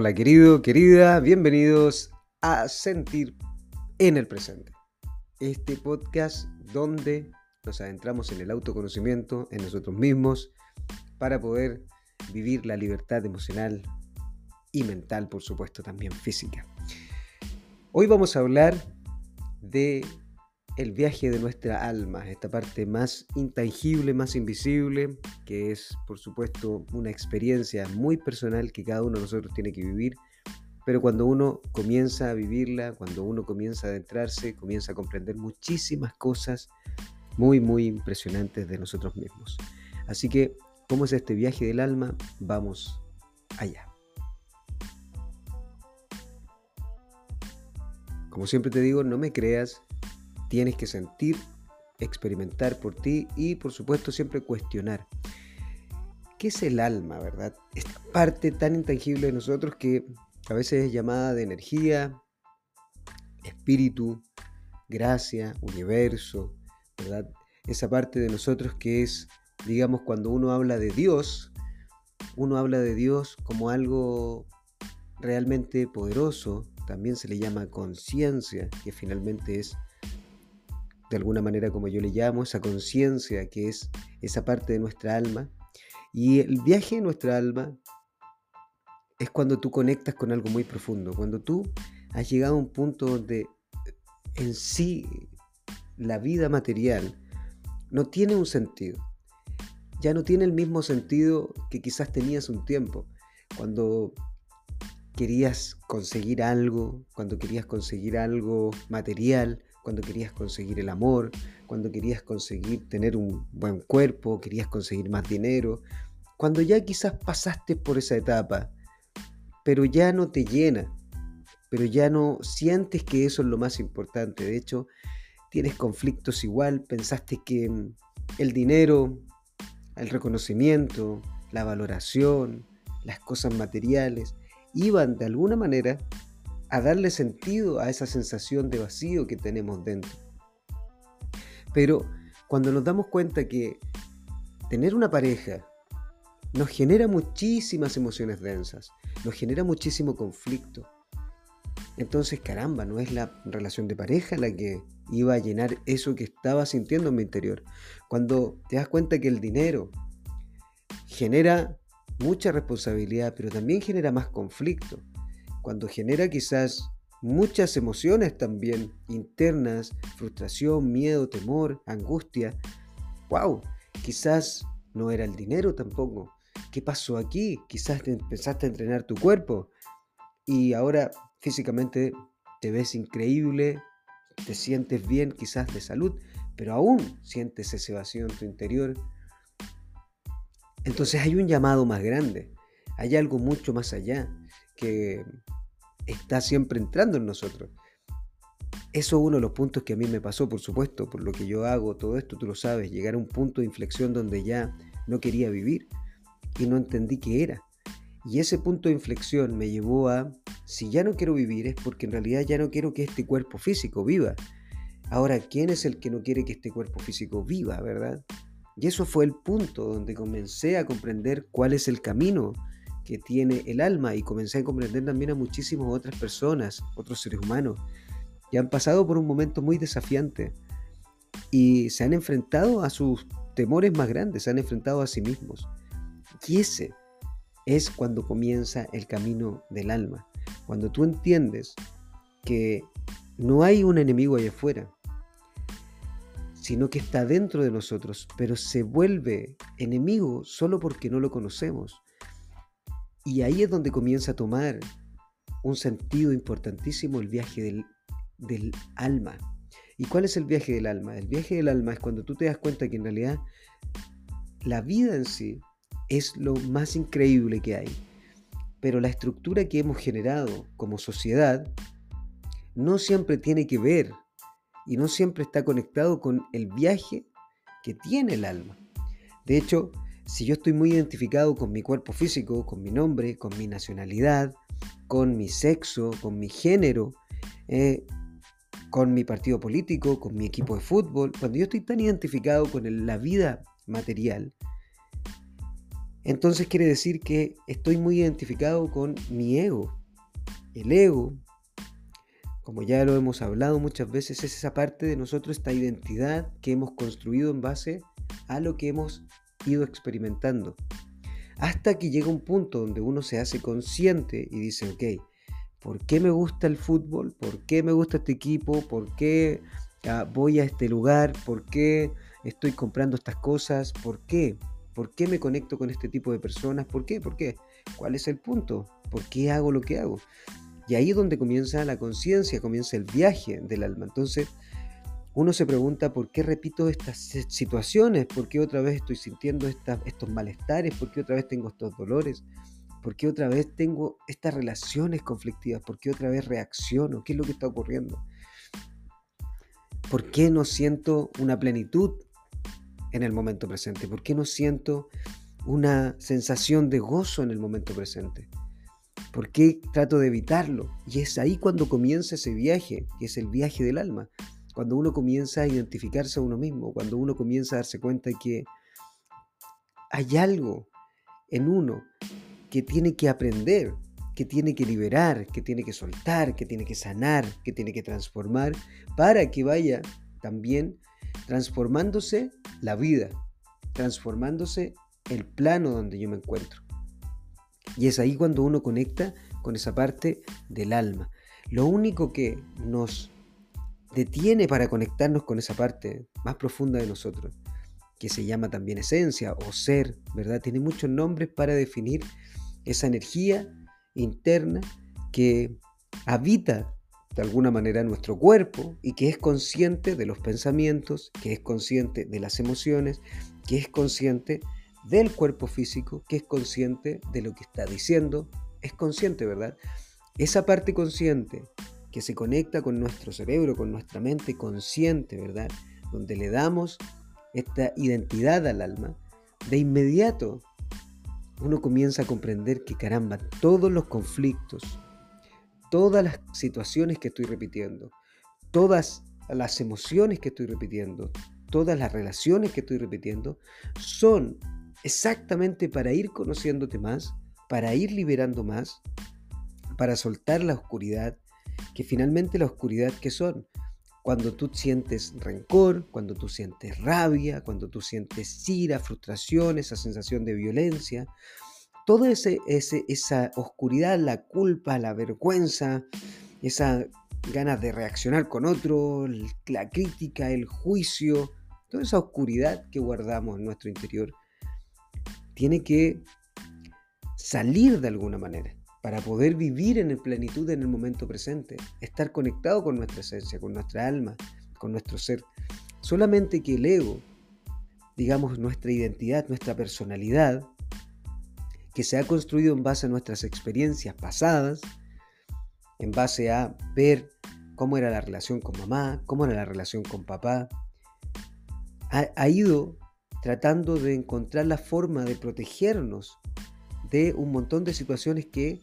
Hola querido, querida, bienvenidos a Sentir en el Presente. Este podcast donde nos adentramos en el autoconocimiento, en nosotros mismos, para poder vivir la libertad emocional y mental, por supuesto, también física. Hoy vamos a hablar de el viaje de nuestra alma, esta parte más intangible, más invisible, que es por supuesto una experiencia muy personal que cada uno de nosotros tiene que vivir, pero cuando uno comienza a vivirla, cuando uno comienza a adentrarse, comienza a comprender muchísimas cosas muy, muy impresionantes de nosotros mismos. Así que, ¿cómo es este viaje del alma? Vamos allá. Como siempre te digo, no me creas, tienes que sentir, experimentar por ti y por supuesto siempre cuestionar. ¿Qué es el alma, verdad? Esta parte tan intangible de nosotros que a veces es llamada de energía, espíritu, gracia, universo, ¿verdad? Esa parte de nosotros que es, digamos, cuando uno habla de Dios, uno habla de Dios como algo realmente poderoso, también se le llama conciencia, que finalmente es de alguna manera como yo le llamo, esa conciencia que es esa parte de nuestra alma. Y el viaje de nuestra alma es cuando tú conectas con algo muy profundo, cuando tú has llegado a un punto donde en sí la vida material no tiene un sentido. Ya no tiene el mismo sentido que quizás tenías un tiempo, cuando querías conseguir algo, cuando querías conseguir algo material, cuando querías conseguir el amor, cuando querías conseguir tener un buen cuerpo, querías conseguir más dinero, cuando ya quizás pasaste por esa etapa, pero ya no te llena, pero ya no sientes que eso es lo más importante. De hecho, tienes conflictos igual, pensaste que mm, el dinero, el reconocimiento, la valoración, las cosas materiales, iban de alguna manera a darle sentido a esa sensación de vacío que tenemos dentro. Pero cuando nos damos cuenta que tener una pareja nos genera muchísimas emociones densas, nos genera muchísimo conflicto. Entonces, caramba, no es la relación de pareja la que iba a llenar eso que estaba sintiendo en mi interior. Cuando te das cuenta que el dinero genera mucha responsabilidad, pero también genera más conflicto cuando genera quizás muchas emociones también internas, frustración, miedo, temor, angustia. ¡Wow! Quizás no era el dinero tampoco. ¿Qué pasó aquí? Quizás empezaste a entrenar tu cuerpo y ahora físicamente te ves increíble, te sientes bien quizás de salud, pero aún sientes ese vacío en tu interior. Entonces hay un llamado más grande, hay algo mucho más allá que está siempre entrando en nosotros. Eso es uno de los puntos que a mí me pasó, por supuesto, por lo que yo hago, todo esto tú lo sabes, llegar a un punto de inflexión donde ya no quería vivir y no entendí qué era. Y ese punto de inflexión me llevó a, si ya no quiero vivir es porque en realidad ya no quiero que este cuerpo físico viva. Ahora, ¿quién es el que no quiere que este cuerpo físico viva, verdad? Y eso fue el punto donde comencé a comprender cuál es el camino que tiene el alma y comencé a comprender también a muchísimas otras personas, otros seres humanos, que han pasado por un momento muy desafiante y se han enfrentado a sus temores más grandes, se han enfrentado a sí mismos. Y ese es cuando comienza el camino del alma, cuando tú entiendes que no hay un enemigo allá afuera, sino que está dentro de nosotros, pero se vuelve enemigo solo porque no lo conocemos, y ahí es donde comienza a tomar un sentido importantísimo el viaje del, alma. ¿Y cuál es el viaje del alma? El viaje del alma es cuando tú te das cuenta que en realidad la vida en sí es lo más increíble que hay. Pero la estructura que hemos generado como sociedad no siempre tiene que ver y no siempre está conectado con el viaje que tiene el alma. De hecho, si yo estoy muy identificado con mi cuerpo físico, con mi nombre, con mi nacionalidad, con mi sexo, con mi género, eh, con mi partido político, con mi equipo de fútbol, cuando yo estoy tan identificado con la vida material, entonces quiere decir que estoy muy identificado con mi ego. El ego, como ya lo hemos hablado muchas veces, es esa parte de nosotros, esta identidad que hemos construido en base a lo que hemos ido experimentando. Hasta que llega un punto donde uno se hace consciente y dice, ok, ¿por qué me gusta el fútbol? ¿Por qué me gusta este equipo? ¿Por qué ah, voy a este lugar? ¿Por qué estoy comprando estas cosas? ¿Por qué? ¿Por qué me conecto con este tipo de personas? ¿Por qué? ¿Por qué? ¿Cuál es el punto? ¿Por qué hago lo que hago? Y ahí es donde comienza la conciencia, comienza el viaje del alma. Entonces, uno se pregunta por qué repito estas situaciones, por qué otra vez estoy sintiendo estos malestares, por qué otra vez tengo estos dolores, por qué otra vez tengo estas relaciones conflictivas, por qué otra vez reacciono, qué es lo que está ocurriendo, por qué no siento una plenitud en el momento presente, por qué no siento una sensación de gozo en el momento presente. ¿Por qué trato de evitarlo? Y es ahí cuando comienza ese viaje, que es el viaje del alma cuando uno comienza a identificarse a uno mismo, cuando uno comienza a darse cuenta que hay algo en uno que tiene que aprender, que tiene que liberar, que tiene que soltar, que tiene que sanar, que tiene que transformar, para que vaya también transformándose la vida, transformándose el plano donde yo me encuentro. Y es ahí cuando uno conecta con esa parte del alma. Lo único que nos detiene para conectarnos con esa parte más profunda de nosotros, que se llama también esencia o ser, ¿verdad? Tiene muchos nombres para definir esa energía interna que habita de alguna manera nuestro cuerpo y que es consciente de los pensamientos, que es consciente de las emociones, que es consciente del cuerpo físico, que es consciente de lo que está diciendo, es consciente, ¿verdad? Esa parte consciente que se conecta con nuestro cerebro, con nuestra mente consciente, ¿verdad? Donde le damos esta identidad al alma, de inmediato uno comienza a comprender que caramba, todos los conflictos, todas las situaciones que estoy repitiendo, todas las emociones que estoy repitiendo, todas las relaciones que estoy repitiendo, son exactamente para ir conociéndote más, para ir liberando más, para soltar la oscuridad, que finalmente la oscuridad que son. Cuando tú sientes rencor, cuando tú sientes rabia, cuando tú sientes ira, frustración, esa sensación de violencia, toda ese, esa oscuridad, la culpa, la vergüenza, esa ganas de reaccionar con otro, la crítica, el juicio, toda esa oscuridad que guardamos en nuestro interior, tiene que salir de alguna manera para poder vivir en plenitud en el momento presente, estar conectado con nuestra esencia, con nuestra alma, con nuestro ser. Solamente que el ego, digamos nuestra identidad, nuestra personalidad, que se ha construido en base a nuestras experiencias pasadas, en base a ver cómo era la relación con mamá, cómo era la relación con papá, ha, ido tratando de encontrar la forma de protegernos de un montón de situaciones que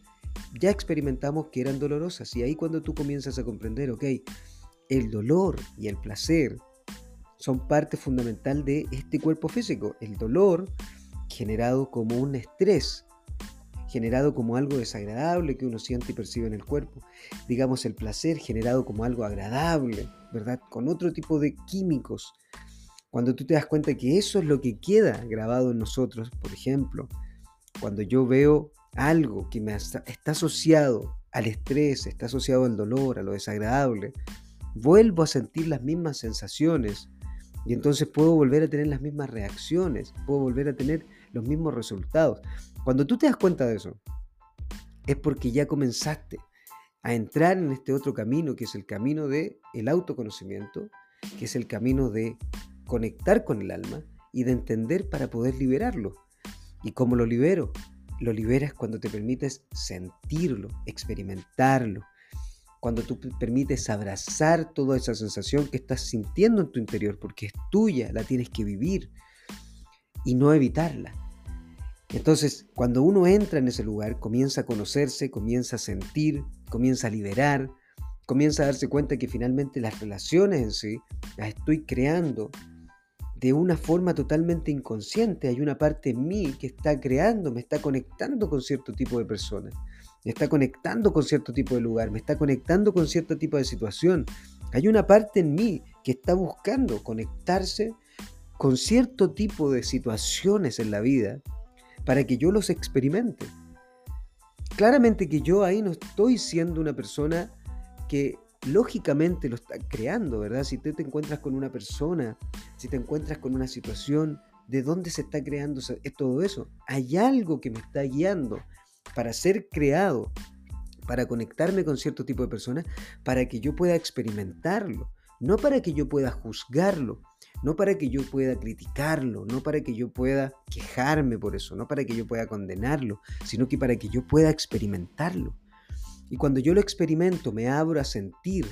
ya experimentamos que eran dolorosas. Y ahí cuando tú comienzas a comprender, ok, el dolor y el placer son parte fundamental de este cuerpo físico. El dolor generado como un estrés, generado como algo desagradable que uno siente y percibe en el cuerpo. Digamos el placer generado como algo agradable, ¿verdad? Con otro tipo de químicos. Cuando tú te das cuenta que eso es lo que queda grabado en nosotros, por ejemplo, cuando yo veo algo que me está asociado al estrés, está asociado al dolor, a lo desagradable, vuelvo a sentir las mismas sensaciones y entonces puedo volver a tener las mismas reacciones, puedo volver a tener los mismos resultados. Cuando tú te das cuenta de eso, es porque ya comenzaste a entrar en este otro camino, que es el camino del el autoconocimiento, que es el camino de conectar con el alma y de entender para poder liberarlo. ¿Y cómo lo libero? Lo liberas cuando te permites sentirlo, experimentarlo, cuando tú permites abrazar toda esa sensación que estás sintiendo en tu interior, porque es tuya, la tienes que vivir y no evitarla. Entonces, cuando uno entra en ese lugar, comienza a conocerse, comienza a sentir, comienza a liberar, comienza a darse cuenta que finalmente las relaciones en sí las estoy creando de una forma totalmente inconsciente. Hay una parte en mí que está creando, me está conectando con cierto tipo de personas, me está conectando con cierto tipo de lugar, me está conectando con cierto tipo de situación. Hay una parte en mí que está buscando conectarse con cierto tipo de situaciones en la vida para que yo los experimente. Claramente que yo ahí no estoy siendo una persona que lógicamente lo está creando, ¿verdad? Si tú te encuentras con una persona, si te encuentras con una situación, ¿de dónde se está creando todo eso? Hay algo que me está guiando para ser creado, para conectarme con cierto tipo de personas, para que yo pueda experimentarlo, no para que yo pueda juzgarlo, no para que yo pueda criticarlo, no para que yo pueda quejarme por eso, no para que yo pueda condenarlo, sino que para que yo pueda experimentarlo. Y cuando yo lo experimento, me abro a sentir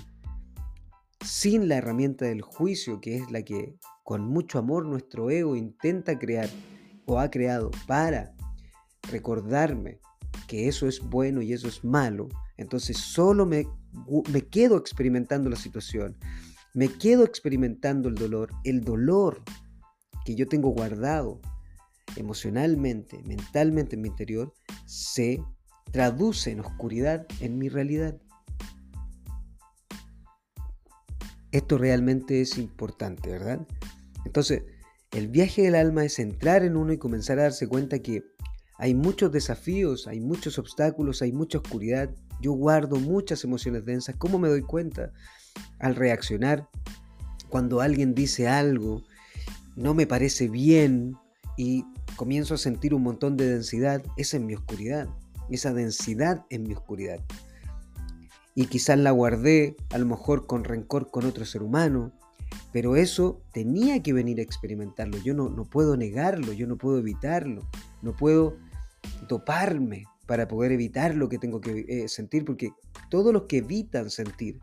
sin la herramienta del juicio, que es la que con mucho amor nuestro ego intenta crear o ha creado para recordarme que eso es bueno y eso es malo, entonces solo me, me quedo experimentando la situación, me quedo experimentando el dolor, el dolor que yo tengo guardado emocionalmente, mentalmente en mi interior, se traduce en oscuridad en mi realidad. Esto realmente es importante, ¿verdad? Entonces, el viaje del alma es entrar en uno y comenzar a darse cuenta que hay muchos desafíos, hay muchos obstáculos, hay mucha oscuridad. Yo guardo muchas emociones densas. ¿Cómo me doy cuenta? Al reaccionar, cuando alguien dice algo, no me parece bien y comienzo a sentir un montón de densidad, esa es mi oscuridad esa densidad en mi oscuridad. Y quizás la guardé a lo mejor con rencor con otro ser humano, pero eso tenía que venir a experimentarlo. Yo no, no puedo negarlo, yo no puedo evitarlo, no puedo toparme para poder evitar lo que tengo que eh, sentir, porque todos los que evitan sentir,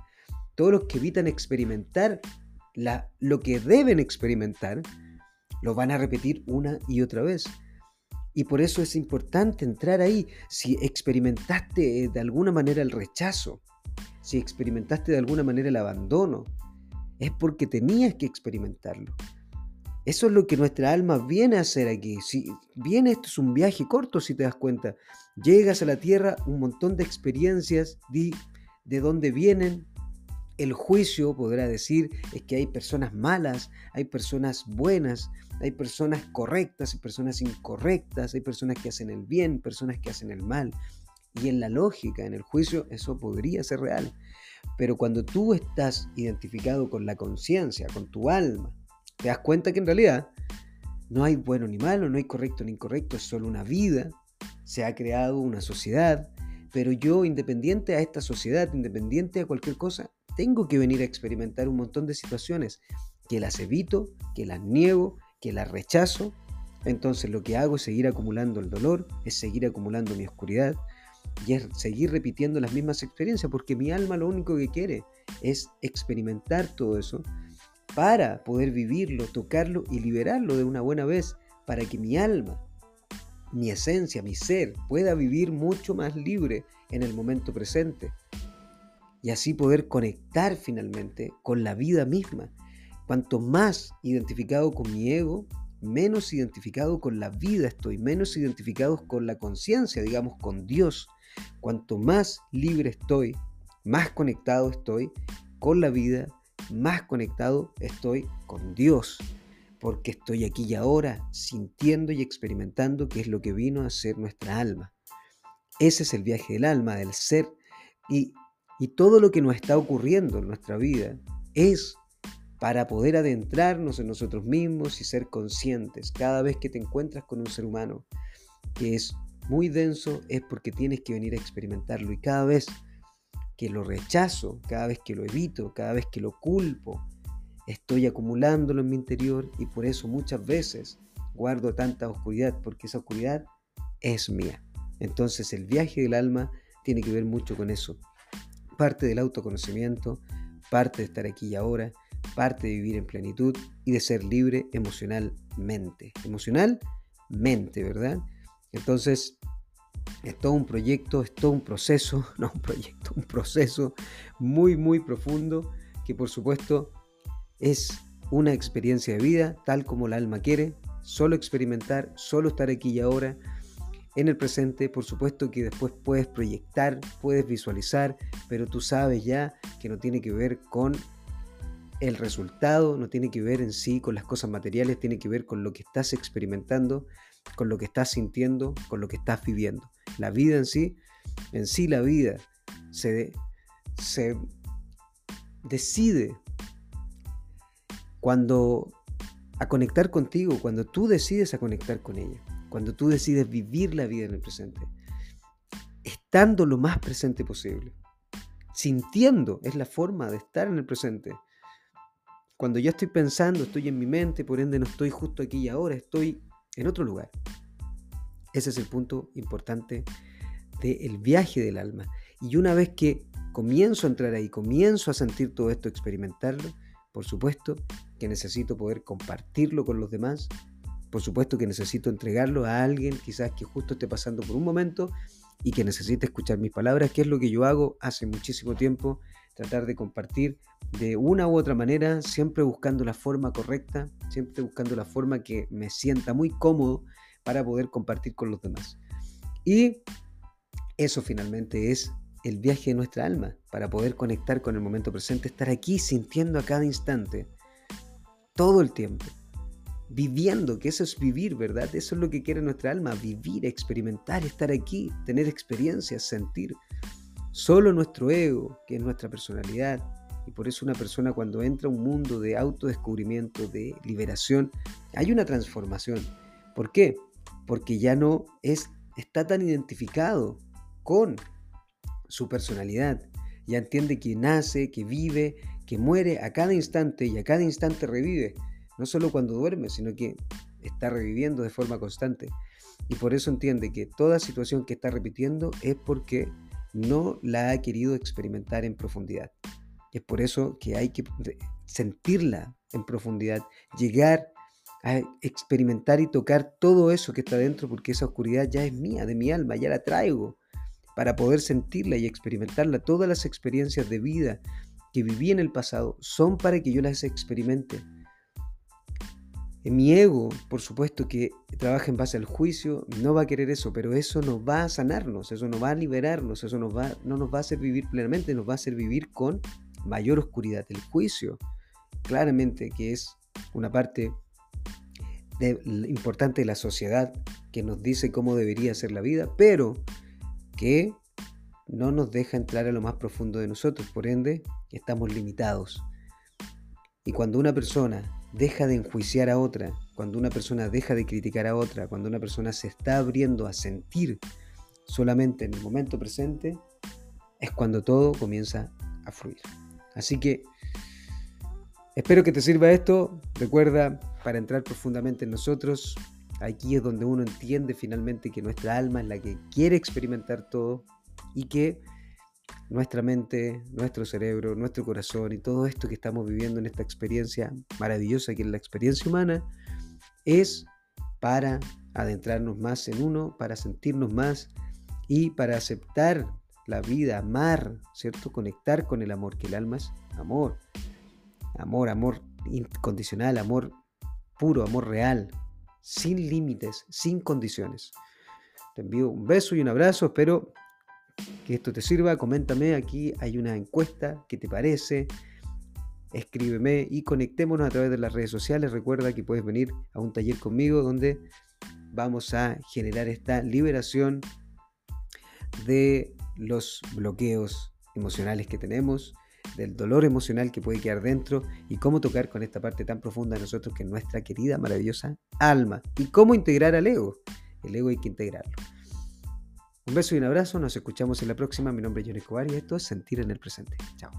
todos los que evitan experimentar lo que deben experimentar, lo van a repetir una y otra vez. Y por eso es importante entrar ahí. Si experimentaste eh, de alguna manera el rechazo, si experimentaste de alguna manera el abandono, es porque tenías que experimentarlo. Eso es lo que nuestra alma viene a hacer aquí. Si viene esto es un viaje corto, si te das cuenta. Llegas a la tierra, un montón de experiencias, di de dónde vienen, el juicio podrá decir es que hay personas malas, hay personas buenas, hay personas correctas, hay personas incorrectas, hay personas que hacen el bien, personas que hacen el mal. Y en la lógica, en el juicio, eso podría ser real. Pero cuando tú estás identificado con la conciencia, con tu alma, te das cuenta que en realidad no hay bueno ni malo, no hay correcto ni incorrecto, es solo una vida. Se ha creado una sociedad, pero yo, independiente a esta sociedad, independiente a cualquier cosa, tengo que venir a experimentar un montón de situaciones que las evito, que las niego, que las rechazo. Entonces lo que hago es seguir acumulando el dolor, es seguir acumulando mi oscuridad y es seguir repitiendo las mismas experiencias, porque mi alma lo único que quiere es experimentar todo eso para poder vivirlo, tocarlo y liberarlo de una buena vez, para que mi alma, mi esencia, mi ser pueda vivir mucho más libre en el momento presente y así poder conectar finalmente con la vida misma. Cuanto más identificado con mi ego, menos identificado con la vida estoy, menos identificado con la conciencia, digamos, con Dios. Cuanto más libre estoy, más conectado estoy con la vida, más conectado estoy con Dios, porque estoy aquí y ahora sintiendo y experimentando qué es lo que vino a ser nuestra alma. Ese es el viaje del alma, del ser, y y todo lo que nos está ocurriendo en nuestra vida es para poder adentrarnos en nosotros mismos y ser conscientes. Cada vez que te encuentras con un ser humano que es muy denso es porque tienes que venir a experimentarlo. Y cada vez que lo rechazo, cada vez que lo evito, cada vez que lo culpo, estoy acumulándolo en mi interior y por eso muchas veces guardo tanta oscuridad, porque esa oscuridad es mía. Entonces el viaje del alma tiene que ver mucho con eso parte del autoconocimiento, parte de estar aquí y ahora, parte de vivir en plenitud y de ser libre emocionalmente. Emocionalmente, ¿verdad? Entonces, es todo un proyecto, es todo un proceso, no un proyecto, un proceso muy, muy profundo que por supuesto es una experiencia de vida tal como el alma quiere, solo experimentar, solo estar aquí y ahora, en el presente, por supuesto que después puedes proyectar, puedes visualizar, pero tú sabes ya que no tiene que ver con el resultado, no tiene que ver en sí con las cosas materiales, tiene que ver con lo que estás experimentando, con lo que estás sintiendo, con lo que estás viviendo. La vida en sí, en sí la vida se, se decide cuando a conectar contigo, cuando tú decides a conectar con ella cuando tú decides vivir la vida en el presente, estando lo más presente posible, sintiendo, es la forma de estar en el presente. Cuando yo estoy pensando, estoy en mi mente, por ende no estoy justo aquí y ahora, estoy en otro lugar. Ese es el punto importante del viaje del alma. Y una vez que comienzo a entrar ahí, comienzo a sentir todo esto, experimentarlo, por supuesto que necesito poder compartirlo con los demás, por supuesto que necesito entregarlo a alguien quizás que justo esté pasando por un momento y que necesite escuchar mis palabras, que es lo que yo hago hace muchísimo tiempo, tratar de compartir de una u otra manera, siempre buscando la forma correcta, siempre buscando la forma que me sienta muy cómodo para poder compartir con los demás. Y eso finalmente es el viaje de nuestra alma, para poder conectar con el momento presente, estar aquí sintiendo a cada instante, todo el tiempo viviendo, que eso es vivir, ¿verdad? Eso es lo que quiere nuestra alma, vivir, experimentar, estar aquí, tener experiencias, sentir. Solo nuestro ego, que es nuestra personalidad, y por eso una persona cuando entra a un mundo de autodescubrimiento, de liberación, hay una transformación. ¿Por qué? Porque ya no es, está tan identificado con su personalidad. Ya entiende que nace, que vive, que muere a cada instante y a cada instante revive no solo cuando duerme, sino que está reviviendo de forma constante. Y por eso entiende que toda situación que está repitiendo es porque no la ha querido experimentar en profundidad. Es por eso que hay que sentirla en profundidad, llegar a experimentar y tocar todo eso que está dentro, porque esa oscuridad ya es mía, de mi alma, ya la traigo, para poder sentirla y experimentarla. Todas las experiencias de vida que viví en el pasado son para que yo las experimente mi ego, por supuesto que trabaja en base al juicio, no va a querer eso, pero eso nos va a sanarnos, eso nos va a liberarnos, eso nos va, no nos va a hacer vivir plenamente, nos va a hacer vivir con mayor oscuridad. El juicio, claramente que es una parte importante de la sociedad que nos dice cómo debería ser la vida, pero que no nos deja entrar a lo más profundo de nosotros, por ende estamos limitados. Y cuando una persona deja de enjuiciar a otra, cuando una persona deja de criticar a otra, cuando una persona se está abriendo a sentir solamente en el momento presente, es cuando todo comienza a fluir. Así que espero que te sirva esto. Recuerda, para entrar profundamente en nosotros, aquí es donde uno entiende finalmente que nuestra alma es la que quiere experimentar todo y que nuestra mente, nuestro cerebro, nuestro corazón y todo esto que estamos viviendo en esta experiencia maravillosa que es la experiencia humana, es para adentrarnos más en uno, para sentirnos más y para aceptar la vida, amar, ¿cierto? Conectar con el amor, que el alma es amor, amor, amor incondicional, amor puro, amor real, sin límites, sin condiciones. Te envío un beso y un abrazo, espero que esto te sirva, coméntame, aquí hay una encuesta, ¿qué te parece? Escríbeme y conectémonos a través de las redes sociales. Recuerda que puedes venir a un taller conmigo donde vamos a generar esta liberación de los bloqueos emocionales que tenemos, del dolor emocional que puede quedar dentro y cómo tocar con esta parte tan profunda de nosotros que es nuestra querida, maravillosa alma. Y cómo integrar al ego. El ego hay que integrarlo. Un beso y un abrazo, nos escuchamos en la próxima. Mi nombre es Johnny Escobar y esto es Sentir en el Presente. Chao.